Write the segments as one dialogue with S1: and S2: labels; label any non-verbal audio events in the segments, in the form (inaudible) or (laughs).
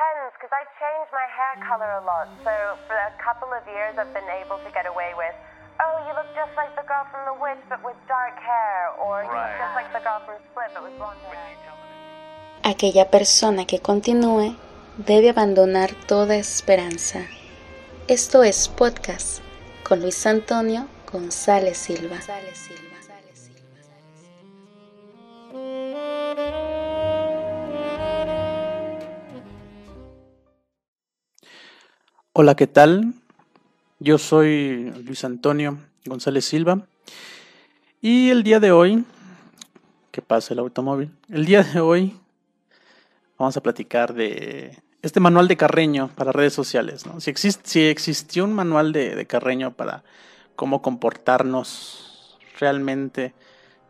S1: depends, because I change my hair color a lot. So for a couple of years, I've been able to get away with, oh, you look just like the girl from The Witch, but with dark hair, or you look just like the girl from Split, but with blonde hair.
S2: Aquella persona que continúe debe abandonar toda esperanza. Esto es podcast con Luis Antonio González Silva.
S3: Hola, ¿qué tal? Yo soy Luis Antonio González Silva y el día de hoy, ¿qué pasa el automóvil? El día de hoy vamos a platicar de este manual de Carreño para redes sociales. ¿no? Si, existe, si existió un manual de, de Carreño para cómo comportarnos realmente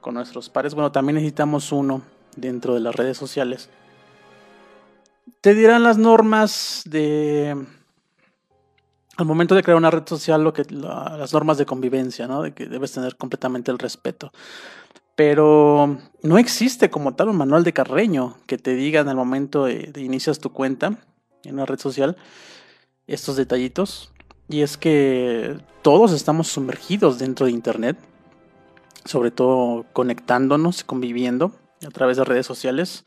S3: con nuestros pares, bueno, también necesitamos uno dentro de las redes sociales. Te dirán las normas de al momento de crear una red social, lo que las normas de convivencia, ¿no? De que debes tener completamente el respeto. Pero no existe como tal un manual de carreño que te diga en el momento de, de inicias tu cuenta en una red social estos detallitos. Y es que todos estamos sumergidos dentro de Internet, sobre todo conectándonos, conviviendo a través de redes sociales.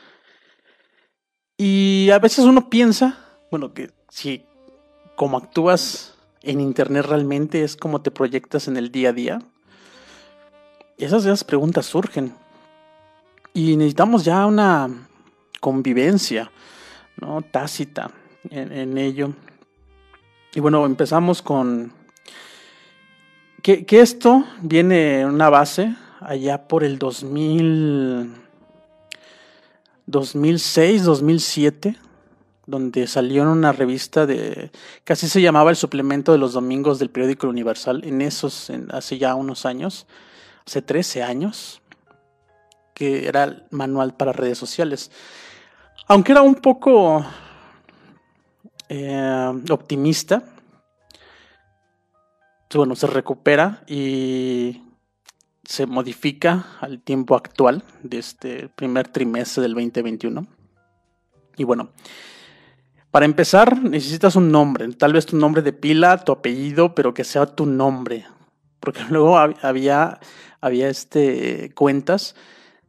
S3: Y a veces uno piensa, bueno, que si cómo actúas en Internet realmente es como te proyectas en el día a día? Esas, esas preguntas surgen. Y necesitamos ya una convivencia, ¿no? Tácita en, en ello. Y bueno, empezamos con que, que, esto viene en una base allá por el 2000, 2006, 2007 donde salió en una revista de así se llamaba el suplemento de los domingos del periódico Universal, en esos, hace ya unos años, hace 13 años, que era el manual para redes sociales. Aunque era un poco eh, optimista, bueno, se recupera y se modifica al tiempo actual de este primer trimestre del 2021. Y bueno, para empezar, necesitas un nombre, tal vez tu nombre de pila, tu apellido, pero que sea tu nombre. Porque (laughs) luego había, había este, cuentas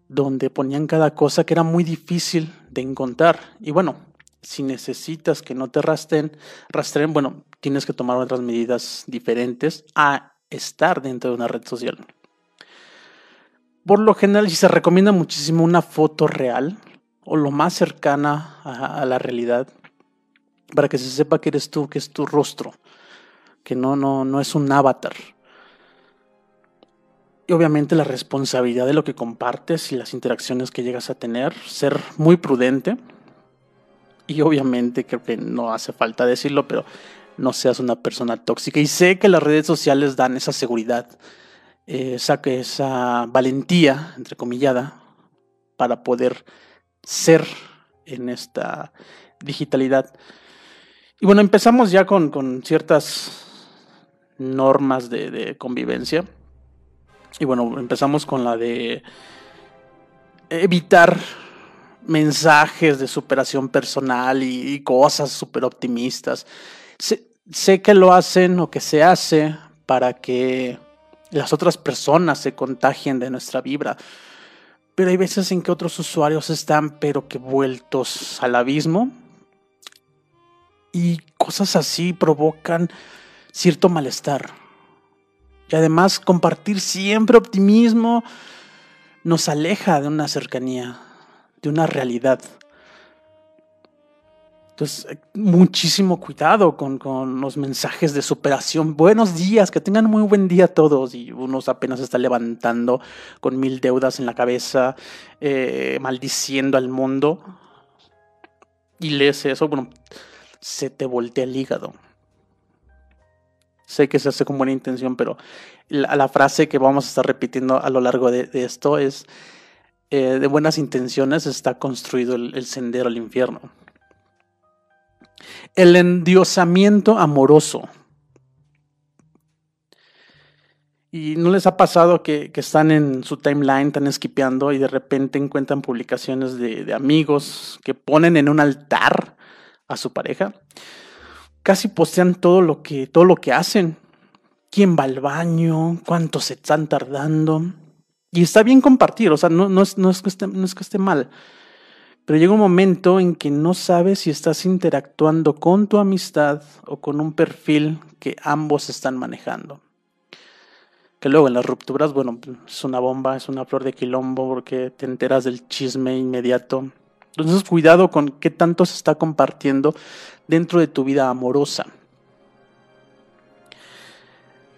S3: donde ponían cada cosa que era muy difícil de encontrar. Y bueno, si necesitas que no te rastren, rastren, bueno, tienes que tomar otras medidas diferentes a estar dentro de una red social. Por lo general, si se recomienda muchísimo una foto real o lo más cercana a la realidad, para que se sepa que eres tú, que es tu rostro, que no, no, no es un avatar. Y obviamente la responsabilidad de lo que compartes y las interacciones que llegas a tener, ser muy prudente. Y obviamente creo que no hace falta decirlo, pero no seas una persona tóxica. Y sé que las redes sociales dan esa seguridad, esa, esa valentía, entrecomillada, para poder ser en esta digitalidad. Y bueno, empezamos ya con, con ciertas normas de, convivencia. Y bueno, empezamos con la de evitar mensajes de superación personal y, cosas súper optimistas. Sé que lo hacen o que se hace para que las otras personas se contagien de nuestra vibra. Pero hay veces en que otros usuarios están pero que vueltos al abismo y cosas así provocan cierto malestar. Y además compartir siempre optimismo nos aleja de una cercanía, de una realidad. Entonces, muchísimo cuidado con, con, los mensajes de superación. Buenos días, que tengan muy buen día todos. Y uno apenas está levantando con mil deudas en la cabeza, eh, maldiciendo al mundo. Y lees eso, bueno, se te voltea el hígado. Sé que se hace con buena intención, pero la, frase que vamos a estar repitiendo a lo largo de, esto es, eh, de buenas intenciones está construido el, sendero al infierno. El endiosamiento amoroso. ¿Y no les ha pasado que, están en su timeline, están esquipeando y de repente encuentran publicaciones de, amigos que ponen en un altar a su pareja, casi postean todo lo que, todo lo que hacen. Quién va al baño, cuánto se están tardando. Y está bien compartir, o sea, no, no, es, no, es que esté, no es que esté mal. Pero llega un momento en que no sabes si estás interactuando con tu amistad o con un perfil que ambos están manejando. Que luego en las rupturas, bueno, es una bomba, es una flor de quilombo porque te enteras del chisme inmediato. Entonces, cuidado con qué tanto se está compartiendo dentro de tu vida amorosa.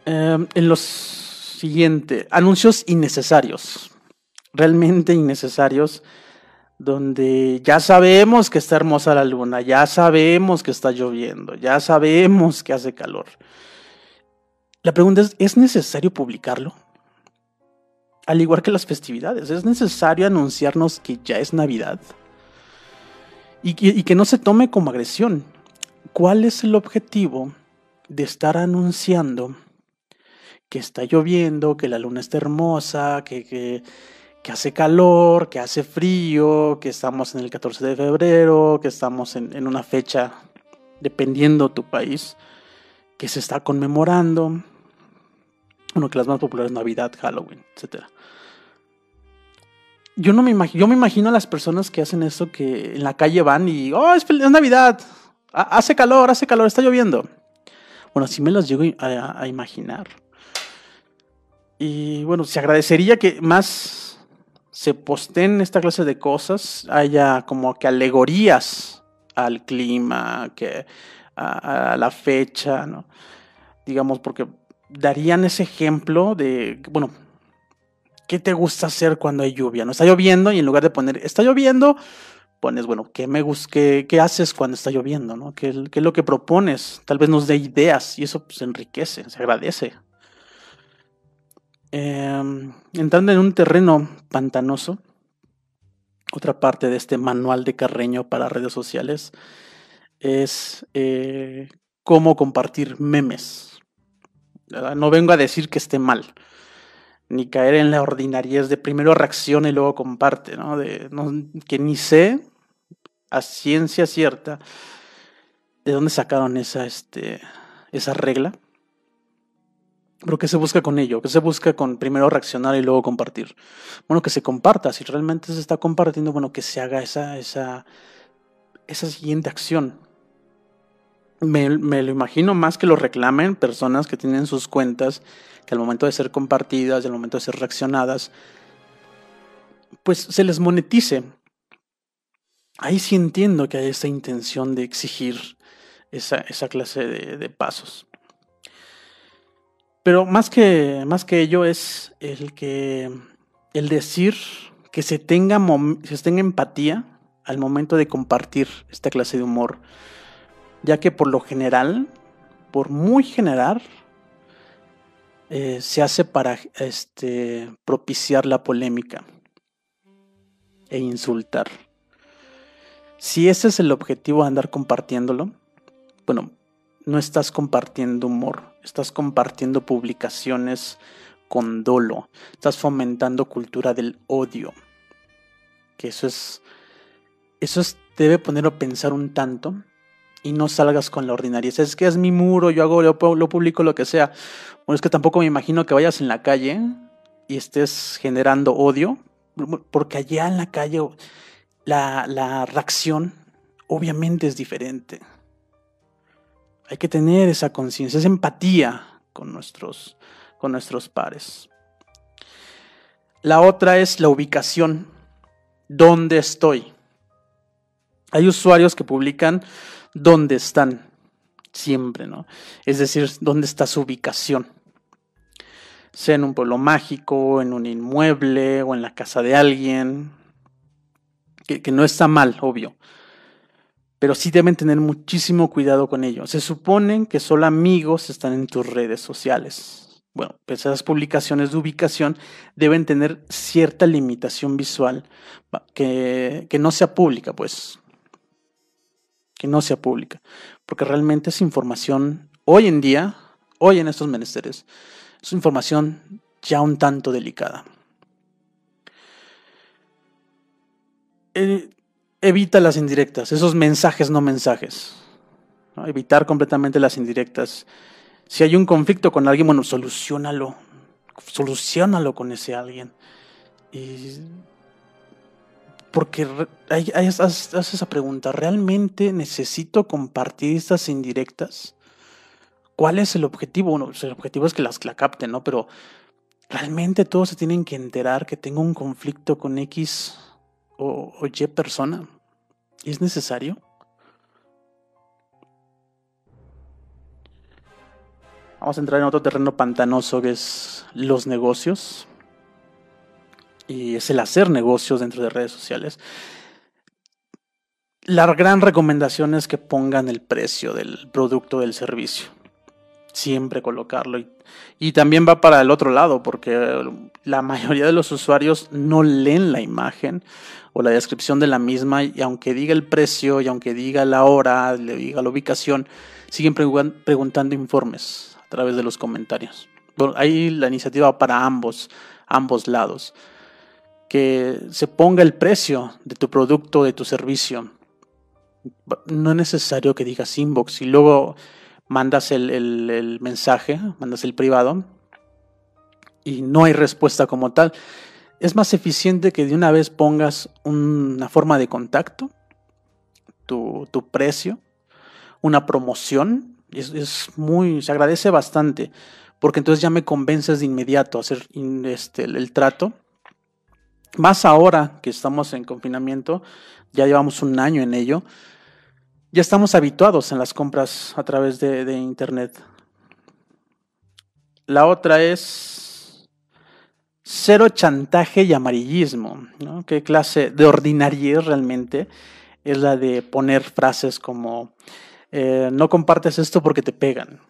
S3: Em, en los siguiente, anuncios innecesarios, realmente innecesarios, donde ya sabemos que está hermosa la luna, ya sabemos que está lloviendo, ya sabemos que hace calor. La pregunta es, ¿es necesario publicarlo? Al igual que las festividades, ¿es necesario anunciarnos que ya es Navidad? Y que no se tome como agresión. ¿Cuál es el objetivo de estar anunciando que está lloviendo, que la luna está hermosa, que, que, hace calor, que hace frío, que estamos en el 14 de febrero, que estamos en, una fecha, dependiendo tu país, que se está conmemorando. Bueno, que las más populares Navidad, Halloween, etc. Yo no me imagino, yo me imagino a las personas que hacen eso que en la calle van y, oh, es, Navidad, hace calor, hace calor, está lloviendo. Bueno, así me las llego a imaginar. Y bueno, se agradecería que más se posten esta clase de cosas, haya como que alegorías al clima, que a, la fecha, ¿no? Digamos, porque darían ese ejemplo de, bueno, ¿qué te gusta hacer cuando hay lluvia? No está lloviendo y en lugar de poner, está lloviendo, pones, bueno, ¿qué, me qué, qué haces cuando está lloviendo? ¿no? ¿Qué, ¿Qué, es lo que propones? Tal vez nos dé ideas y eso pues enriquece, se agradece. Em, entrando en un terreno pantanoso, otra parte de este manual de Carreño para redes sociales es eh, cómo compartir memes. No vengo a decir que esté mal, ni caer en la ordinariez de primero reacciona y luego comparte, ¿no? De, que ni sé a ciencia cierta de dónde sacaron esa, este, esa regla pero ¿qué se busca con ello? ¿Qué se busca con primero reaccionar y luego compartir? Bueno, que se comparta. Si realmente se está compartiendo, bueno, que se haga esa, esa, esa siguiente acción. Me, me, lo imagino más que lo reclamen personas que tienen sus cuentas, que al momento de ser compartidas, al momento de ser reaccionadas, pues se les monetice. Ahí sí entiendo que hay esa intención de exigir esa, esa clase de, pasos. Pero más que, más que ello es el que el decir que se tenga, se tenga empatía al momento de compartir esta clase de humor, ya que por lo general, por muy general, eh, se hace para este, propiciar la polémica e insultar. Si ese es el objetivo de andar compartiéndolo, bueno, no estás compartiendo humor, estás compartiendo publicaciones con dolo, estás fomentando cultura del odio. Que eso es, eso es, debe poner a pensar un tanto y no salgas con la ordinaria. Es que es mi muro, yo hago, lo publico lo que sea. Bueno, es que tampoco me imagino que vayas en la calle y estés generando odio, porque allá en la calle la, la reacción obviamente es diferente. Hay que tener esa conciencia, esa empatía con nuestros, con nuestros pares. La otra es la ubicación. ¿Dónde estoy? Hay usuarios que publican dónde están siempre, ¿no? Es decir, dónde está su ubicación. Sea en un pueblo mágico, en un inmueble o en la casa de alguien. Que, no está mal, obvio pero sí deben tener muchísimo cuidado con ello. Se supone que solo amigos están en tus redes sociales. Bueno, pues esas publicaciones de ubicación deben tener cierta limitación visual que no sea pública, pues. Que no sea pública. Porque realmente es información, hoy en día, hoy en estos menesteres, es información ya un tanto delicada. Eh, evita las indirectas, esos mensajes no mensajes. Evitar completamente las indirectas. Si hay un conflicto con alguien, bueno, solucionalo. Solucionalo con ese alguien. Y porque hay, esa pregunta, ¿realmente necesito compartir estas indirectas? ¿Cuál es el objetivo? Bueno, pues, el objetivo es que las la capten, ¿no? Pero ¿realmente todos se tienen que enterar que tengo un conflicto con X o, o Y persona? ¿Es necesario? Vamos a entrar en otro terreno pantanoso que es los negocios. Y es el hacer negocios dentro de redes sociales. La gran recomendación es que pongan el precio del producto del servicio. Siempre colocarlo. Y, y también va para el otro lado, porque la mayoría de los usuarios no leen la imagen o la descripción de la misma y aunque diga el precio y aunque diga la hora, le diga la ubicación, siguen preguntando informes a través de los comentarios. Bueno, ahí la iniciativa para ambos, ambos lados. Que se ponga el precio de tu producto, de tu servicio. No es necesario que digas inbox y luego mandas el, el mensaje, mandas el privado y no hay respuesta como tal es más eficiente que de una vez pongas una forma de contacto, tu, precio, una promoción. Es, muy, se agradece bastante, porque entonces ya me convences de inmediato a hacer este, el, trato. Más ahora que estamos en confinamiento, ya llevamos un año en ello, ya estamos habituados en las compras a través de, Internet. La otra es cero chantaje y amarillismo. ¿Qué clase de ordinariedad realmente es la de poner frases como eh, no compartes esto porque te pegan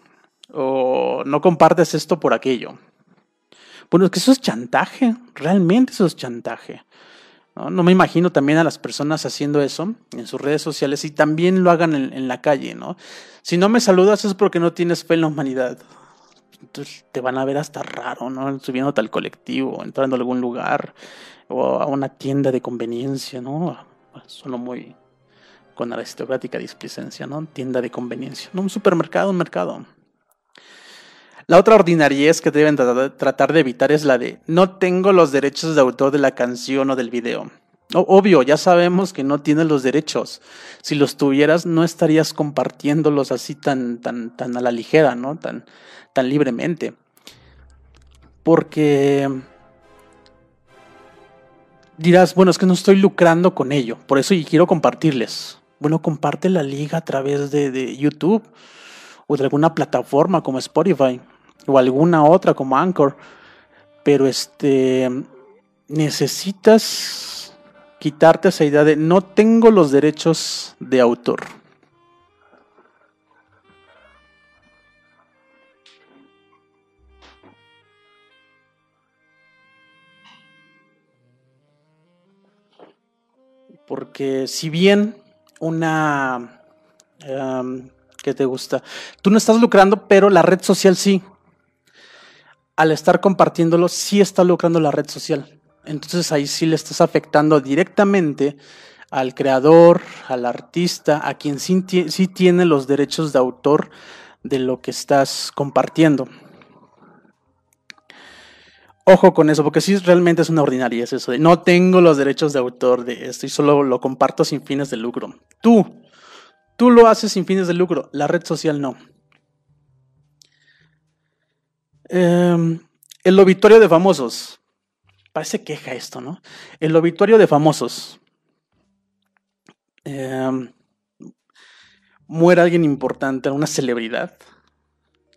S3: o no compartes esto por aquello? Bueno, es que eso es chantaje, realmente eso es chantaje. ¿no? me imagino también a las personas haciendo eso en sus redes sociales y también lo hagan en, en la calle, ¿no? Si no me saludas es porque no tienes fe en la humanidad. Entonces te van a ver hasta raro, ¿no? Subiendo al colectivo, entrando a algún lugar o a una tienda de conveniencia, ¿no? Solo muy con aristocrática displicencia, ¿no? Tienda de conveniencia, ¿no? Un supermercado, un mercado. La otra ordinariez que deben tratar de evitar es la de no tengo los derechos de autor de la canción o del video. Obvio, ya sabemos que no tienes los derechos. Si los tuvieras, no estarías compartiéndolos así tan, tan, tan a la ligera, ¿no? Tan, tan libremente. Porque dirás, bueno, es que no estoy lucrando con ello, por eso quiero compartirles. Bueno, comparte la liga a través de YouTube o de alguna plataforma como Spotify o alguna otra como Anchor. Pero este necesitas quitarte esa idea de no tengo los derechos de autor. Porque si bien una... ¿Qué te gusta? Tú no estás lucrando, pero la red social sí. Al estar compartiéndolo, sí está lucrando la red social. Entonces ahí sí le estás afectando directamente al creador, al artista, a quien sí, tiene los derechos de autor de lo que estás compartiendo. Ojo con eso, porque sí realmente es una ordinaria, es eso de no tengo los derechos de autor de esto y solo lo comparto sin fines de lucro. Tú, tú lo haces sin fines de lucro, la red social no. Em, el obituario de famosos. Parece queja esto, ¿no? El obituario de famosos. Em, muere alguien importante, una celebridad,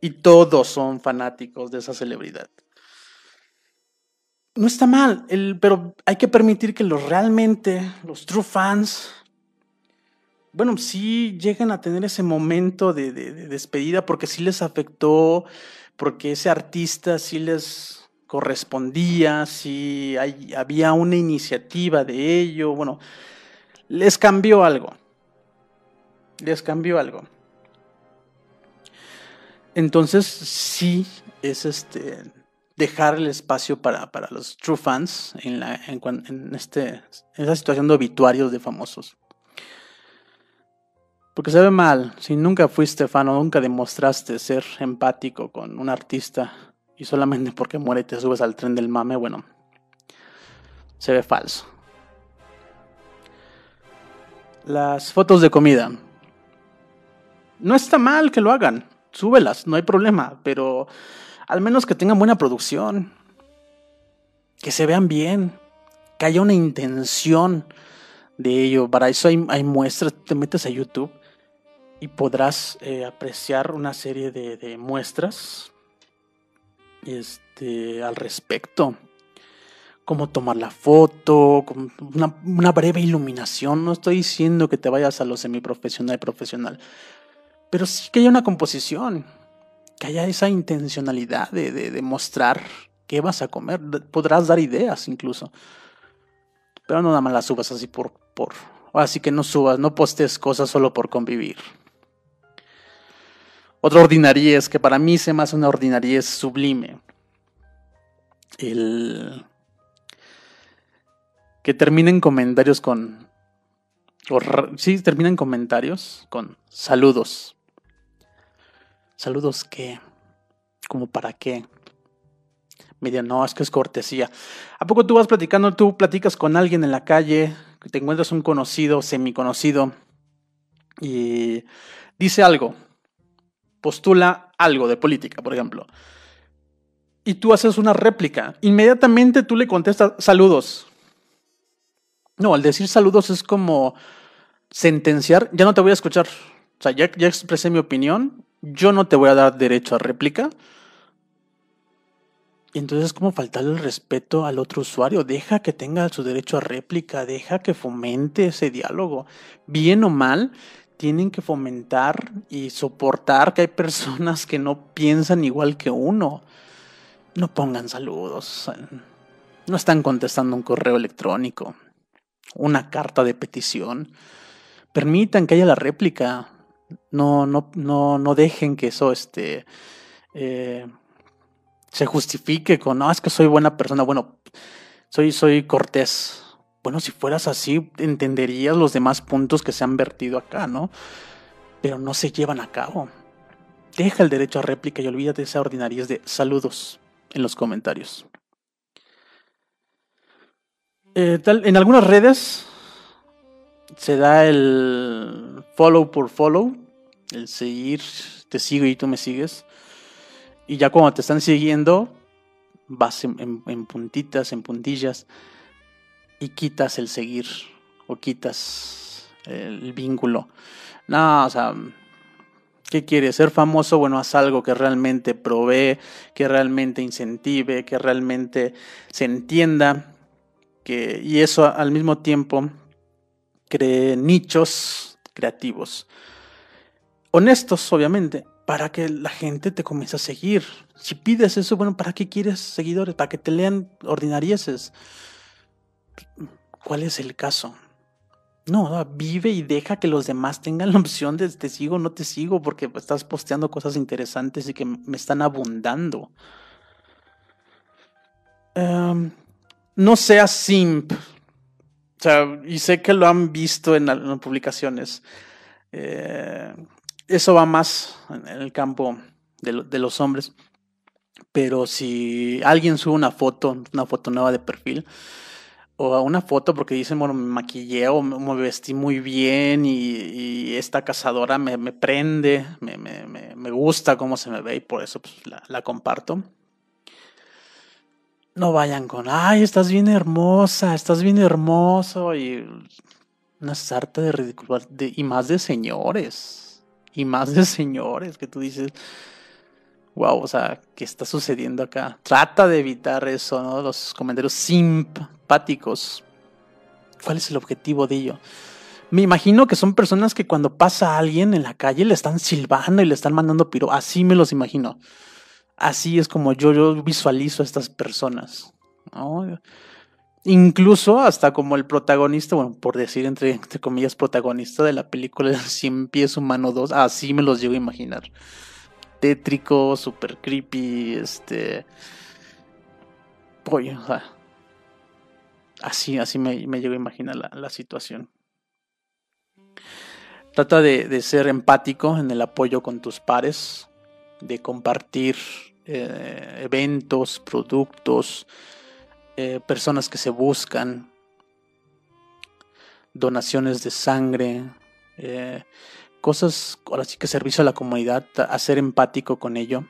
S3: y todos son fanáticos de esa celebridad. No está mal, pero hay que permitir que los realmente, los true fans, bueno, sí lleguen a tener ese momento de, de despedida porque sí les afectó, porque ese artista sí les correspondía, si había una iniciativa de ello, bueno, les cambió algo, les cambió algo. Entonces sí es este dejar el espacio para, para los true fans en, la, en, en, este, en esa situación de obituarios de famosos. Porque se ve mal, si nunca fuiste fan o nunca demostraste ser empático con un artista y solamente porque muere te subes al tren del mame, bueno, se ve falso. Las fotos de comida. No está mal que lo hagan, súbelas, no hay problema, pero al menos que tengan buena producción, que se vean bien, que haya una intención de ello. Para eso hay, hay muestras, te metes a YouTube y podrás eh, apreciar una serie de, muestras este, al respecto. Cómo tomar la foto, una, una, breve iluminación. No estoy diciendo que te vayas a lo semiprofesional y profesional, pero sí que haya una composición, que haya esa intencionalidad de, mostrar qué vas a comer. Podrás dar ideas incluso, pero no nada más las subas así por, por. Así que no subas, no postes cosas solo por convivir. Otra ordinariez que para mí se me hace una ordinariez sublime. El que terminen comentarios con. sí, terminen comentarios con saludos. Saludos qué? ¿Como para qué? Me no, es que es cortesía. ¿A poco tú vas platicando, tú platicas con alguien en la calle, te encuentras un conocido, semiconocido, y dice algo, postula algo de política, por ejemplo, y tú haces una réplica, inmediatamente tú le contestas saludos. No, al decir saludos es como sentenciar, ya no te voy a escuchar. O sea, ya, ya expresé mi opinión, yo no te voy a dar derecho a réplica. Y entonces es como faltarle el respeto al otro usuario. Deja que tenga su derecho a réplica, deja que fomente ese diálogo. Bien o mal, tienen que fomentar y soportar que hay personas que no piensan igual que uno. No pongan saludos. No están contestando un correo electrónico, una carta de petición. Permitan que haya la réplica. No, no, no, no dejen que eso este, eh, se justifique con, no, es que soy buena persona. Bueno, soy, soy cortés bueno, si fueras así, entenderías los demás puntos que se han vertido acá, ¿no? Pero no se llevan a cabo. Deja el derecho a réplica y olvídate de esa ordinariedad de saludos en los comentarios. Eh, en algunas redes se da el follow por follow, el seguir, te sigo y tú me sigues. Y ya cuando te están siguiendo, vas en puntitas, en puntillas y quitas el seguir o quitas el vínculo. No, o sea, ¿qué quieres? ¿Ser famoso? Bueno, haz algo que realmente provee, que realmente incentive, que realmente se entienda, que, y eso al mismo tiempo cree nichos creativos. Honestos, obviamente, para que la gente te comience a seguir. Si pides eso, bueno, ¿para qué quieres seguidores? Para que te lean ordinarieses. ¿Cuál es el caso? No, vive y deja que los demás tengan la opción de te sigo o no te sigo porque estás posteando cosas interesantes y que me están abundando. Em, no seas simp. O sea, y sé que lo han visto en, las publicaciones. Eh, eso va más en el campo de, de los hombres. Pero si alguien sube una foto, una foto nueva de perfil, o a una foto porque dicen, bueno, me maquillé o me, vestí muy bien y, esta cazadora me, me prende, me, me, gusta cómo se me ve y por eso pues, la, la, comparto. No vayan con, ay, estás bien hermosa, estás bien hermoso y una sarta de ridículo y más de señores, y más de señores que tú dices, wow, o sea, ¿qué está sucediendo acá? Trata de evitar eso, ¿no? Los comentarios simpáticos. ¿Cuál es el objetivo de ello? Me imagino que son personas que cuando pasa alguien en la calle le están silbando y le están mandando piro. Así me los imagino. Así es como yo, yo visualizo a estas personas. Incluso hasta como el protagonista, bueno, por decir entre, comillas, protagonista de la película (laughs) Cien Pies Humano 2, así me los llego a imaginar tétrico, super creepy, este... apoyo. Así, así me, me llego a imaginar la, situación. Trata de, ser empático en el apoyo con tus pares, de compartir eh, eventos, productos, eh, personas que se buscan, donaciones de sangre, eh, cosas, ahora sí que servicio a la comunidad, a ser empático con ello.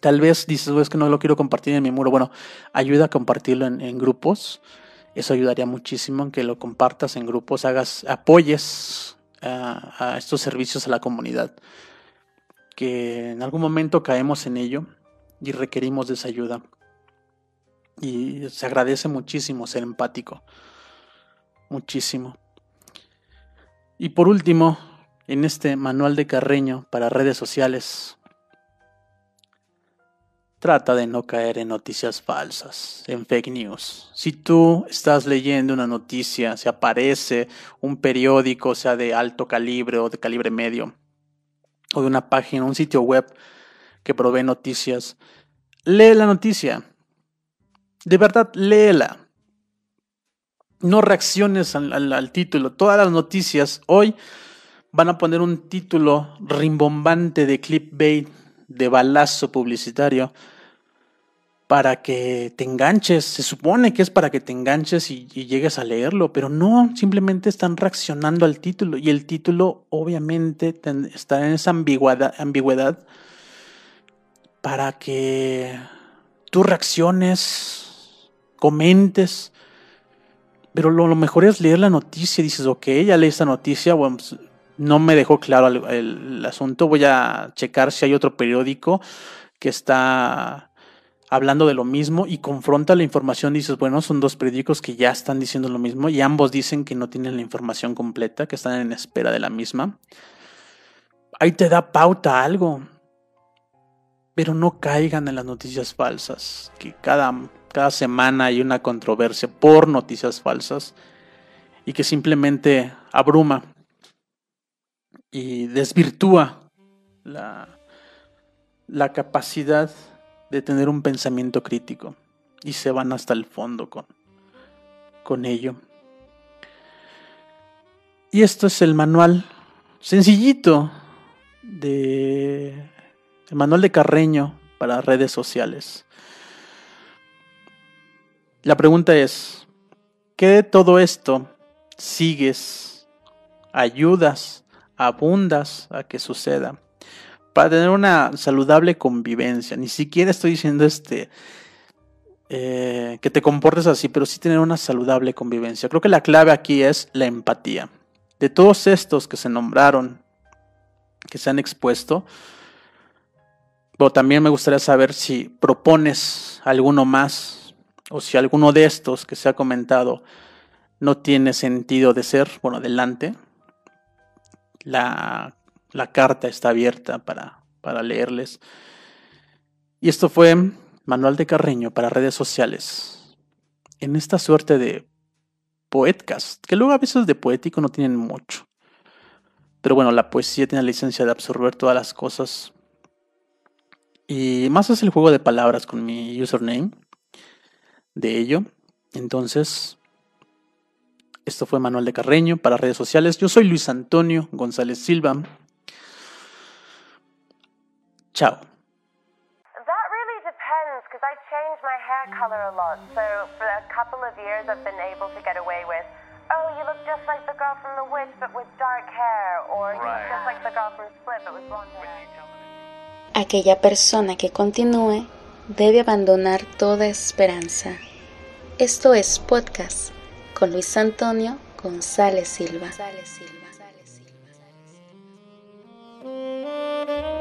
S3: Tal vez dices, es que no lo quiero compartir en mi muro. Bueno, ayuda a compartirlo en, grupos. Eso ayudaría muchísimo en que lo compartas en grupos, hagas, apoyes a, a estos servicios a la comunidad. Que en algún momento caemos en ello y requerimos de esa ayuda. Y se agradece muchísimo ser empático. Muchísimo. Y por último, en este manual de Carreño para redes sociales, trata de no caer en noticias falsas, en fake news. Si tú estás leyendo una noticia, se aparece un periódico, sea de alto calibre o de calibre medio, o de una página, un sitio web que provee noticias, lee la noticia de verdad, léela. No reacciones al, título. Todas las noticias hoy van a poner un título rimbombante de clipbait, de balazo publicitario, para que te enganches. Se supone que es para que te enganches y, llegues a leerlo, pero no, simplemente están reaccionando al título. Y el título obviamente está en esa ambigüedad, para que tú reacciones comentes. Pero lo, mejor es leer la noticia. Dices, ok, ya leí esta noticia. Bueno, pues, no me dejó claro el, asunto. Voy a checar si hay otro periódico que está hablando de lo mismo y confronta la información. Dices, bueno, son dos periódicos que ya están diciendo lo mismo y ambos dicen que no tienen la información completa, que están en espera de la misma. Ahí te da pauta algo. Pero no caigan en las noticias falsas, que cada cada semana hay una controversia por noticias falsas y que simplemente abruma y desvirtúa la, la capacidad de tener un pensamiento crítico y se van hasta el fondo con, con ello. Y esto es el manual sencillito de el manual de Carreño para redes sociales. La pregunta es, ¿qué de todo esto sigues, ayudas, abundas a que suceda? Para tener una saludable convivencia. Ni siquiera estoy diciendo este eh, que te comportes así, pero sí tener una saludable convivencia. Creo que la clave aquí es la empatía. De todos estos que se nombraron, que se han expuesto, pero también me gustaría saber si propones alguno más o si alguno de estos que se ha comentado no tiene sentido de ser, bueno, adelante. La, carta está abierta para, para leerles. Y esto fue Manual de Carreño para redes sociales. En esta suerte de poetcast, que luego a veces de poético no tienen mucho. Pero bueno, la poesía tiene la licencia de absorber todas las cosas. Y más es el juego de palabras con mi username de ello. Entonces, esto fue Manuel de Carreño para redes sociales. Yo soy Luis Antonio González Silva. Chao.
S1: That really depends because I change my hair color a lot. So for a couple of years I've been able to get away with, oh, you look just like the girl from The Witch but with dark hair, or you look just like the girl from Split but with blonde hair.
S2: Aquella persona que continúe debe abandonar toda esperanza. Esto es podcast con Luis Antonio González Silva. González Silva. González Silva.